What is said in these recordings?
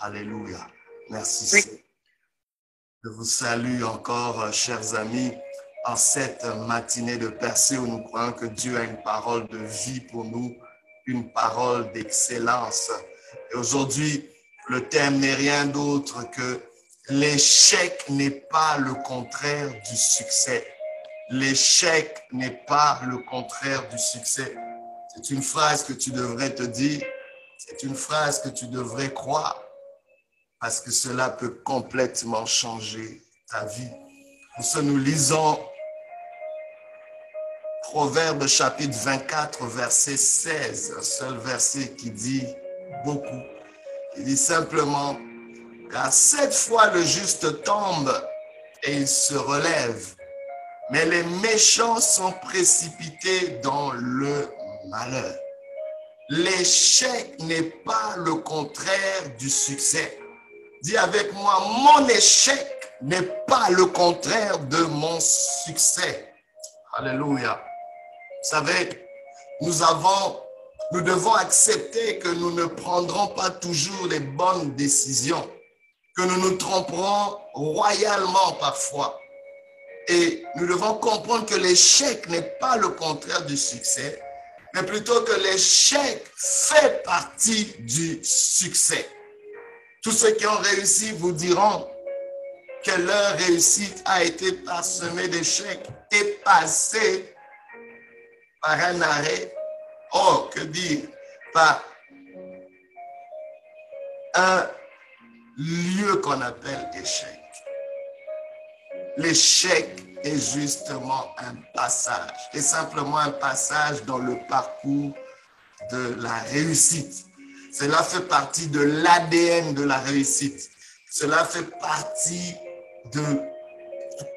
Alléluia. Merci. Je vous salue encore, euh, chers amis, en cette matinée de percée où nous croyons que Dieu a une parole de vie pour nous, une parole d'excellence. Et aujourd'hui, le thème n'est rien d'autre que l'échec n'est pas le contraire du succès. L'échec n'est pas le contraire du succès. C'est une phrase que tu devrais te dire, c'est une phrase que tu devrais croire, parce que cela peut complètement changer ta vie. Pour ce, nous lisons Proverbe chapitre 24, verset 16, un seul verset qui dit beaucoup. Il dit simplement, car sept fois le juste tombe et il se relève, mais les méchants sont précipités dans le malheur. L'échec n'est pas le contraire du succès. Dis avec moi, mon échec n'est pas le contraire de mon succès. Alléluia. Vous savez, nous avons, nous devons accepter que nous ne prendrons pas toujours les bonnes décisions, que nous nous tromperons royalement parfois. Et nous devons comprendre que l'échec n'est pas le contraire du succès, mais plutôt que l'échec fait partie du succès. Tous ceux qui ont réussi vous diront que leur réussite a été parsemée d'échecs et passée par un arrêt. Oh, que dire, par un lieu qu'on appelle échec. L'échec est justement un passage, et simplement un passage dans le parcours de la réussite. Cela fait partie de l'ADN de la réussite. Cela fait partie de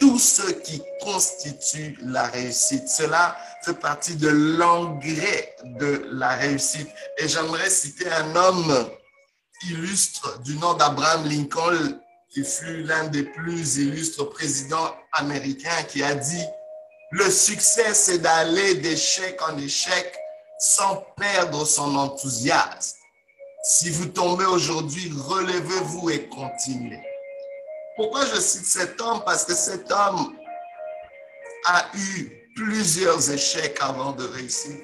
tout ce qui constitue la réussite. Cela fait partie de l'engrais de la réussite. Et j'aimerais citer un homme illustre du nom d'Abraham Lincoln qui fut l'un des plus illustres présidents américains, qui a dit, le succès, c'est d'aller d'échec en échec sans perdre son enthousiasme. Si vous tombez aujourd'hui, relevez-vous et continuez. Pourquoi je cite cet homme? Parce que cet homme a eu plusieurs échecs avant de réussir.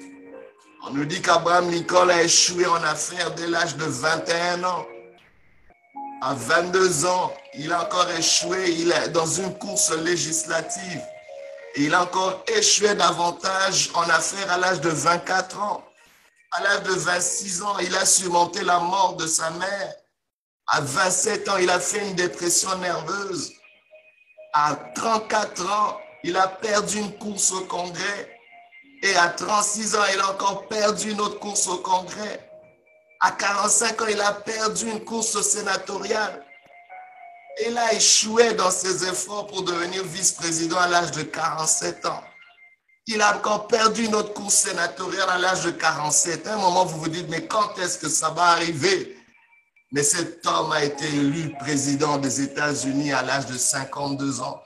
On nous dit qu'Abraham Lincoln a échoué en affaires dès l'âge de 21 ans. À 22 ans, il a encore échoué il est dans une course législative. Il a encore échoué davantage en affaires à l'âge de 24 ans. À l'âge de 26 ans, il a surmonté la mort de sa mère. À 27 ans, il a fait une dépression nerveuse. À 34 ans, il a perdu une course au Congrès. Et à 36 ans, il a encore perdu une autre course au Congrès. À 45 ans, il a perdu une course sénatoriale. Il a échoué dans ses efforts pour devenir vice-président à l'âge de 47 ans. Il a encore perdu une autre course sénatoriale à l'âge de 47. À un moment, vous vous dites, mais quand est-ce que ça va arriver? Mais cet homme a été élu président des États-Unis à l'âge de 52 ans.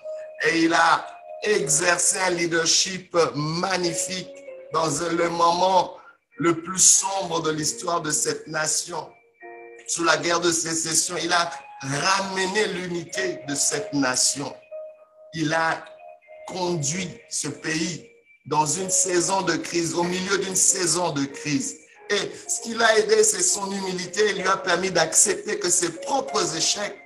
Et il a exercé un leadership magnifique dans le moment le plus sombre de l'histoire de cette nation. Sous la guerre de sécession, il a ramené l'unité de cette nation. Il a conduit ce pays dans une saison de crise, au milieu d'une saison de crise. Et ce qui l'a aidé, c'est son humilité. Il lui a permis d'accepter que ses propres échecs,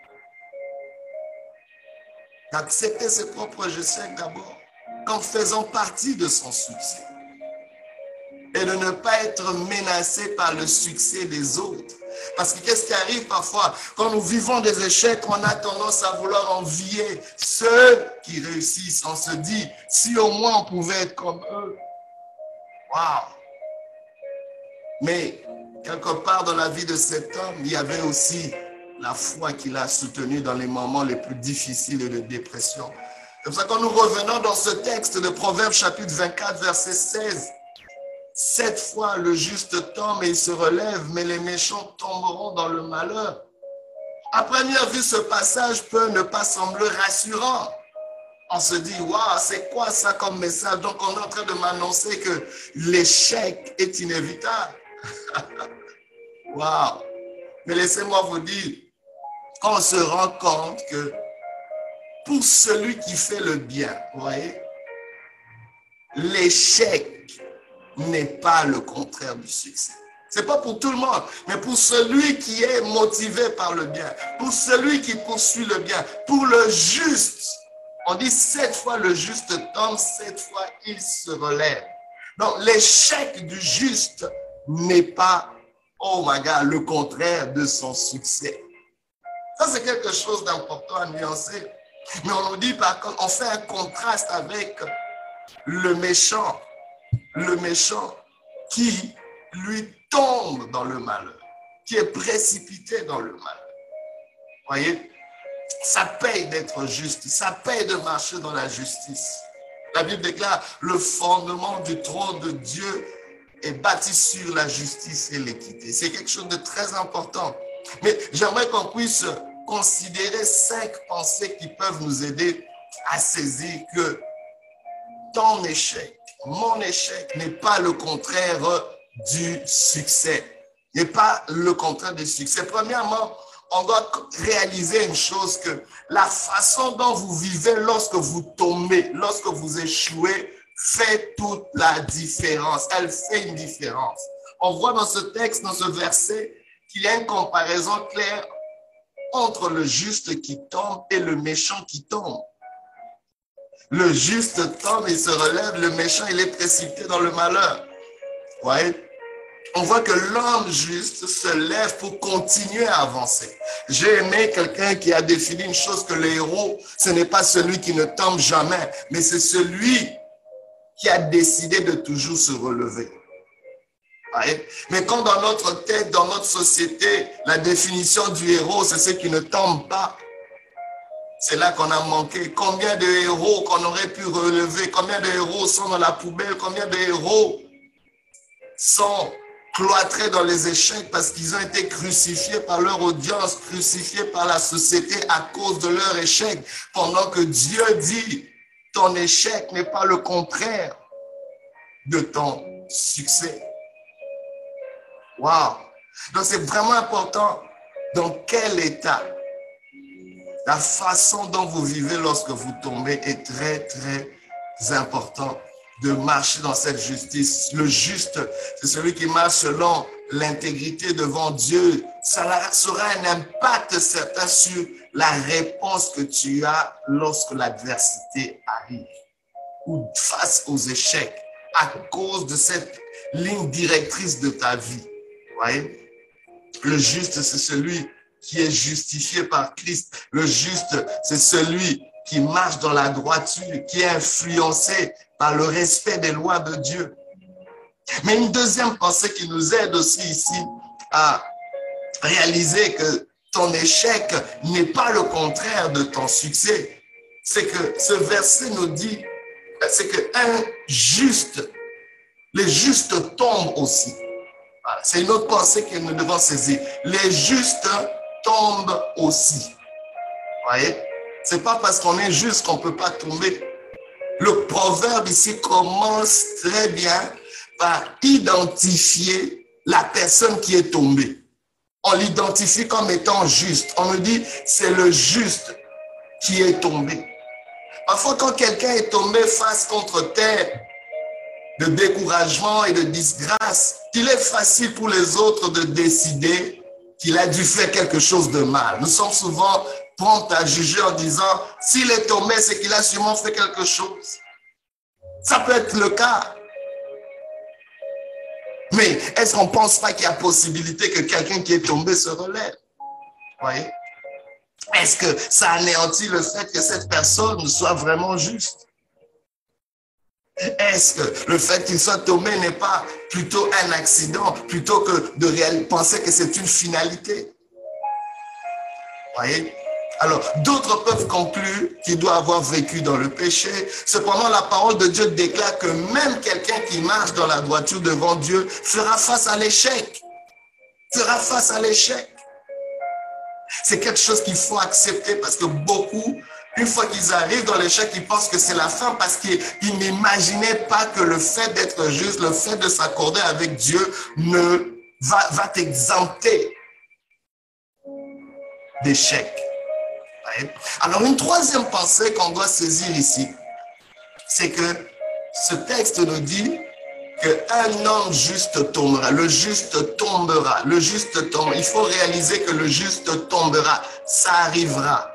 d'accepter ses propres échecs d'abord, comme faisant partie de son succès et de ne pas être menacé par le succès des autres. Parce que qu'est-ce qui arrive parfois? Quand nous vivons des échecs, on a tendance à vouloir envier ceux qui réussissent. On se dit, si au moins on pouvait être comme eux. Waouh Mais quelque part dans la vie de cet homme, il y avait aussi la foi qu'il a soutenue dans les moments les plus difficiles de dépression. C'est pour ça quand nous revenons dans ce texte de Proverbes chapitre 24, verset 16, Sept fois le juste tombe et il se relève, mais les méchants tomberont dans le malheur. À première vue, ce passage peut ne pas sembler rassurant. On se dit, waouh, c'est quoi ça comme message? Donc, on est en train de m'annoncer que l'échec est inévitable. waouh. Mais laissez-moi vous dire, on se rend compte que pour celui qui fait le bien, vous voyez, l'échec n'est pas le contraire du succès. C'est pas pour tout le monde, mais pour celui qui est motivé par le bien, pour celui qui poursuit le bien, pour le juste. On dit sept fois le juste tombe, sept fois il se relève. Donc l'échec du juste n'est pas, oh my God, le contraire de son succès. Ça, c'est quelque chose d'important à nuancer. Mais on nous dit par contre, on fait un contraste avec le méchant. Le méchant qui, lui, tombe dans le malheur, qui est précipité dans le malheur. Voyez, ça paye d'être juste, ça paye de marcher dans la justice. La Bible déclare, le fondement du trône de Dieu est bâti sur la justice et l'équité. C'est quelque chose de très important. Mais j'aimerais qu'on puisse considérer cinq pensées qui peuvent nous aider à saisir que ton échec, mon échec n'est pas le contraire du succès. N'est pas le contraire du succès. Premièrement, on doit réaliser une chose que la façon dont vous vivez lorsque vous tombez, lorsque vous échouez, fait toute la différence. Elle fait une différence. On voit dans ce texte, dans ce verset, qu'il y a une comparaison claire entre le juste qui tombe et le méchant qui tombe. Le juste tombe et se relève, le méchant, il est précipité dans le malheur. On voit que l'homme juste se lève pour continuer à avancer. J'ai aimé quelqu'un qui a défini une chose que le héros, ce n'est pas celui qui ne tombe jamais, mais c'est celui qui a décidé de toujours se relever. Mais quand dans notre tête, dans notre société, la définition du héros, c'est ce qui ne tombe pas, c'est là qu'on a manqué. Combien de héros qu'on aurait pu relever, combien de héros sont dans la poubelle, combien de héros sont cloîtrés dans les échecs parce qu'ils ont été crucifiés par leur audience, crucifiés par la société à cause de leur échec, pendant que Dieu dit, ton échec n'est pas le contraire de ton succès. Wow! Donc c'est vraiment important dans quel état la façon dont vous vivez lorsque vous tombez est très, très important de marcher dans cette justice. Le juste, c'est celui qui marche selon l'intégrité devant Dieu. Ça sera un impact certain sur la réponse que tu as lorsque l'adversité arrive ou face aux échecs à cause de cette ligne directrice de ta vie. Voyez? Le juste, c'est celui qui est justifié par Christ. Le juste, c'est celui qui marche dans la droiture, qui est influencé par le respect des lois de Dieu. Mais une deuxième pensée qui nous aide aussi ici à réaliser que ton échec n'est pas le contraire de ton succès, c'est que ce verset nous dit, c'est que un juste, les justes tombent aussi. C'est une autre pensée que nous devons saisir. Les justes tombent aussi. Voyez? C'est pas parce qu'on est juste qu'on peut pas tomber. Le proverbe ici commence très bien par identifier la personne qui est tombée. On l'identifie comme étant juste. On me dit, c'est le juste qui est tombé. Parfois, quand quelqu'un est tombé face contre terre de découragement et de disgrâce, il est facile pour les autres de décider qu'il a dû faire quelque chose de mal. Nous sommes souvent prompts à juger en disant, s'il est tombé, c'est qu'il a sûrement fait quelque chose. Ça peut être le cas. Mais est-ce qu'on ne pense pas qu'il y a possibilité que quelqu'un qui est tombé se relève? Voyez? Est-ce que ça anéantit le fait que cette personne soit vraiment juste? Est-ce que le fait qu'il soit tombé n'est pas plutôt un accident plutôt que de penser que c'est une finalité? Voyez? Alors, d'autres peuvent conclure qu'il doit avoir vécu dans le péché. Cependant, la parole de Dieu déclare que même quelqu'un qui marche dans la droiture devant Dieu fera face à l'échec. Fera face à l'échec. C'est quelque chose qu'il faut accepter parce que beaucoup une fois qu'ils arrivent dans l'échec, ils pensent que c'est la fin parce qu'ils n'imaginaient pas que le fait d'être juste, le fait de s'accorder avec Dieu ne va, va t'exempter d'échec. Alors, une troisième pensée qu'on doit saisir ici, c'est que ce texte nous dit qu'un homme juste tombera. Le juste tombera. Le juste tombe. Il faut réaliser que le juste tombera. Ça arrivera.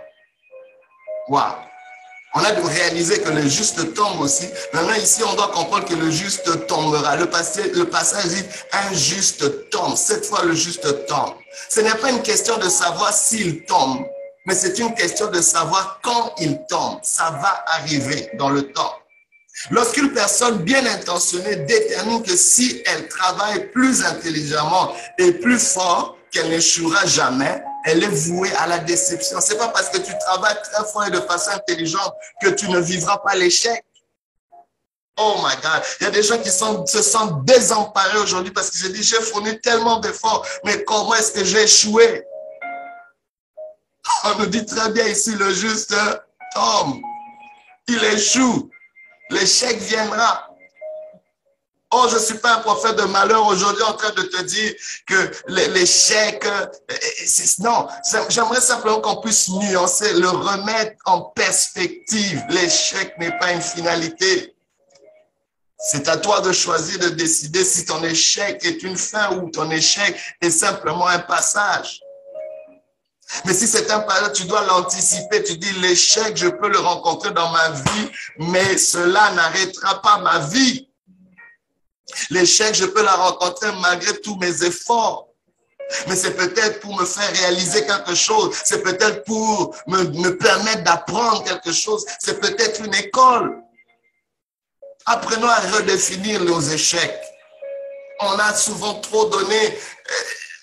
On a de réaliser que le juste tombe aussi. Maintenant, ici, on doit comprendre que le juste tombera. Le, passé, le passage dit un juste tombe. Cette fois, le juste tombe. Ce n'est pas une question de savoir s'il tombe, mais c'est une question de savoir quand il tombe. Ça va arriver dans le temps. Lorsqu'une personne bien intentionnée détermine que si elle travaille plus intelligemment et plus fort, qu'elle n'échouera jamais, elle est vouée à la déception. C'est pas parce que tu travailles très fort et de façon intelligente que tu ne vivras pas l'échec. Oh my God. Il y a des gens qui se sentent désemparés aujourd'hui parce qu'ils se disent, j'ai fourni tellement d'efforts, mais comment est-ce que j'ai échoué? On nous dit très bien ici le juste Tom. Il échoue. L'échec viendra. Oh, je ne suis pas un prophète de malheur aujourd'hui en train de te dire que l'échec, euh, non, j'aimerais simplement qu'on puisse nuancer, le remettre en perspective. L'échec n'est pas une finalité. C'est à toi de choisir, de décider si ton échec est une fin ou ton échec est simplement un passage. Mais si c'est un passage, tu dois l'anticiper. Tu dis, l'échec, je peux le rencontrer dans ma vie, mais cela n'arrêtera pas ma vie. L'échec, je peux la rencontrer malgré tous mes efforts. Mais c'est peut-être pour me faire réaliser quelque chose. C'est peut-être pour me, me permettre d'apprendre quelque chose. C'est peut-être une école. Apprenons à redéfinir nos échecs. On a souvent trop donné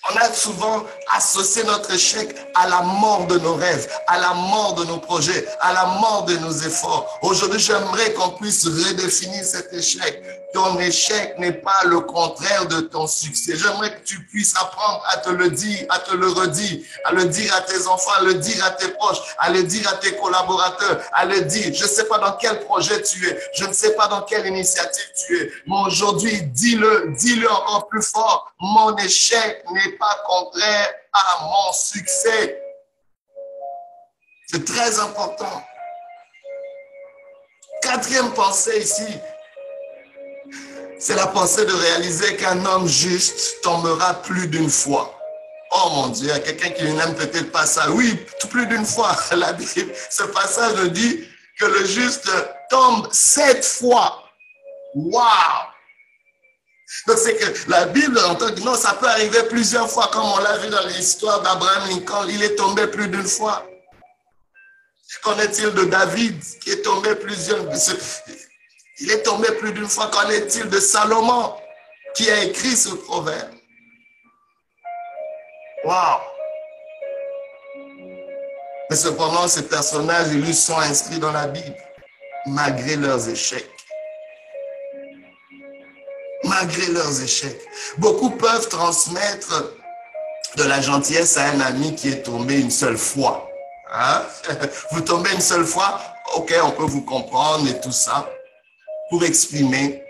on a souvent associé notre échec à la mort de nos rêves, à la mort de nos projets, à la mort de nos efforts. Aujourd'hui, j'aimerais qu'on puisse redéfinir cet échec. Ton échec n'est pas le contraire de ton succès. J'aimerais que tu puisses apprendre à te le dire, à te le redire, à le dire à tes enfants, à le dire à tes proches, à le dire à tes collaborateurs, à le dire. Je ne sais pas dans quel projet tu es, je ne sais pas dans quelle initiative tu es, mais aujourd'hui, dis-le, dis-le encore plus fort. Mon échec n'est pas contraire à mon succès. C'est très important. Quatrième pensée ici, c'est la pensée de réaliser qu'un homme juste tombera plus d'une fois. Oh mon Dieu, il y a quelqu'un qui n'aime peut-être pas ça. Oui, plus d'une fois. La Bible, ce passage dit que le juste tombe sept fois. Waouh! Donc, c'est que la Bible entend que non, ça peut arriver plusieurs fois, comme on l'a vu dans l'histoire d'Abraham Lincoln. Il est tombé plus d'une fois. Qu'en est-il de David, qui est tombé plusieurs Il est tombé plus d'une fois. Qu'en est-il de Salomon, qui a écrit ce proverbe? Waouh Mais cependant, ces personnages, ils sont inscrits dans la Bible, malgré leurs échecs malgré leurs échecs. Beaucoup peuvent transmettre de la gentillesse à un ami qui est tombé une seule fois. Hein? Vous tombez une seule fois, ok, on peut vous comprendre et tout ça, pour exprimer.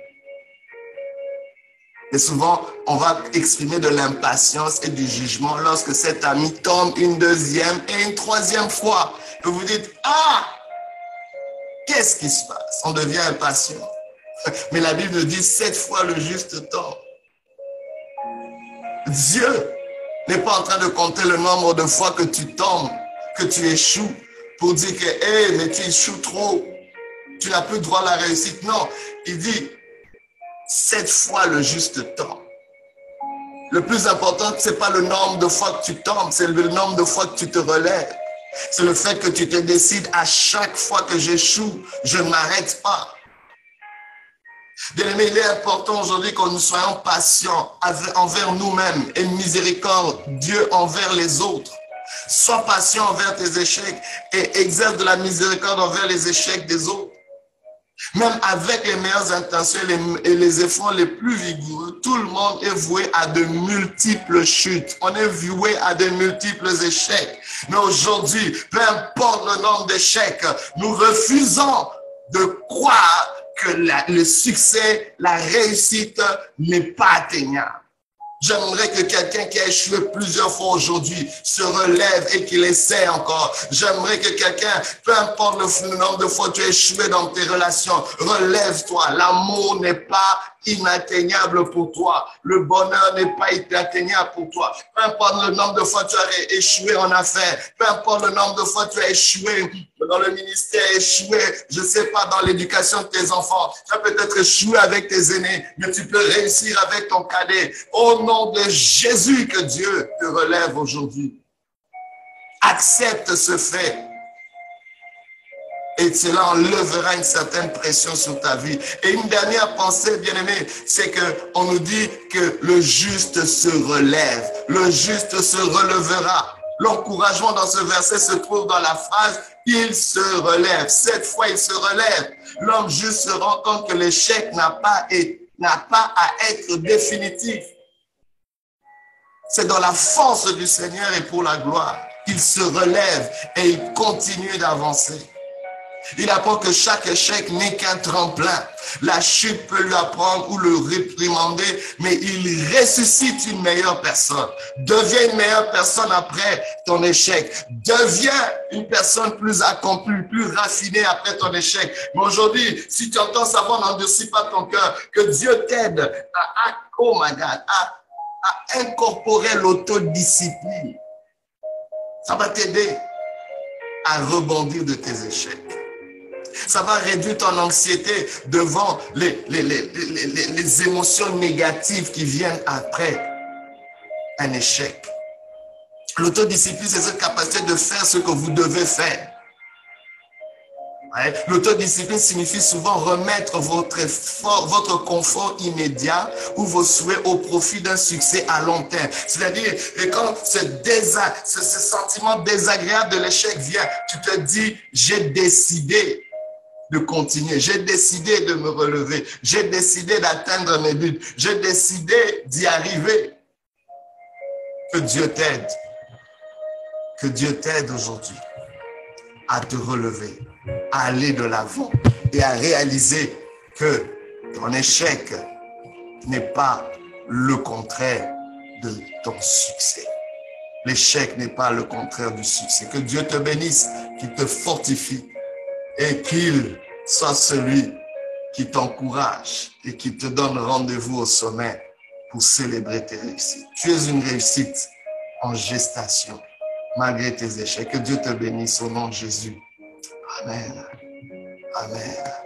Et souvent, on va exprimer de l'impatience et du jugement lorsque cet ami tombe une deuxième et une troisième fois. Et vous dites, ah, qu'est-ce qui se passe? On devient impatient. Mais la Bible dit sept fois le juste temps. Dieu n'est pas en train de compter le nombre de fois que tu tombes, que tu échoues, pour dire que, hé, mais tu échoues trop, tu n'as plus droit à la réussite. Non, il dit sept fois le juste temps. Le plus important, ce n'est pas le nombre de fois que tu tombes, c'est le nombre de fois que tu te relèves. C'est le fait que tu te décides à chaque fois que j'échoue, je ne m'arrête pas. Bien aimé, il est important aujourd'hui que nous soyons patients envers nous-mêmes et miséricorde Dieu envers les autres. Sois patient envers tes échecs et exerce de la miséricorde envers les échecs des autres. Même avec les meilleures intentions et les efforts les plus vigoureux, tout le monde est voué à de multiples chutes. On est voué à de multiples échecs. Mais aujourd'hui, peu importe le nombre d'échecs, nous refusons de croire que le succès, la réussite n'est pas atteignable. J'aimerais que quelqu'un qui a échoué plusieurs fois aujourd'hui se relève et qu'il essaie encore. J'aimerais que quelqu'un, peu importe le nombre de fois tu as échoué dans tes relations, relève-toi. L'amour n'est pas inatteignable pour toi. Le bonheur n'est pas inatteignable pour toi. Peu importe le nombre de fois tu as échoué en affaires, peu importe le nombre de fois tu as échoué dans le ministère, échoué, je sais pas, dans l'éducation de tes enfants. Tu as peut-être échoué avec tes aînés, mais tu peux réussir avec ton cadet. Au nom de Jésus, que Dieu te relève aujourd'hui. Accepte ce fait et cela enlèvera une certaine pression sur ta vie. Et une dernière pensée, bien aimé, c'est que on nous dit que le juste se relève, le juste se relèvera. L'encouragement dans ce verset se trouve dans la phrase il se relève. Cette fois, il se relève. L'homme juste se rend compte que l'échec n'a pas, n'a pas à être définitif. C'est dans la force du Seigneur et pour la gloire qu'il se relève et il continue d'avancer. Il apprend que chaque échec n'est qu'un tremplin. La chute peut lui apprendre ou le réprimander, mais il ressuscite une meilleure personne. Deviens une meilleure personne après ton échec. Deviens une personne plus accomplie, plus raffinée après ton échec. Mais aujourd'hui, si tu entends savoir, n'endurcis pas ton cœur, que Dieu t'aide à, à incorporer l'autodiscipline. Ça va t'aider à rebondir de tes échecs. Ça va réduire ton anxiété devant les, les, les, les, émotions négatives qui viennent après un échec. L'autodiscipline, c'est cette capacité de faire ce que vous devez faire. L'autodiscipline signifie souvent remettre votre, votre confort immédiat ou vos souhaits au profit d'un succès à long terme. C'est-à-dire quand ce, ce sentiment désagréable de l'échec vient, tu te dis, j'ai décidé de continuer. J'ai décidé de me relever. J'ai décidé d'atteindre mes buts. J'ai décidé d'y arriver. Que Dieu t'aide. Que Dieu t'aide aujourd'hui à te relever, à aller de l'avant et à réaliser que ton échec n'est pas le contraire de ton succès. L'échec n'est pas le contraire du succès. Que Dieu te bénisse, qu'il te fortifie et qu'il soit celui qui t'encourage et qui te donne rendez-vous au sommet pour célébrer tes réussites. Tu es une réussite en gestation, malgré tes échecs. Que Dieu te bénisse au nom de Jésus. Amen. Amen.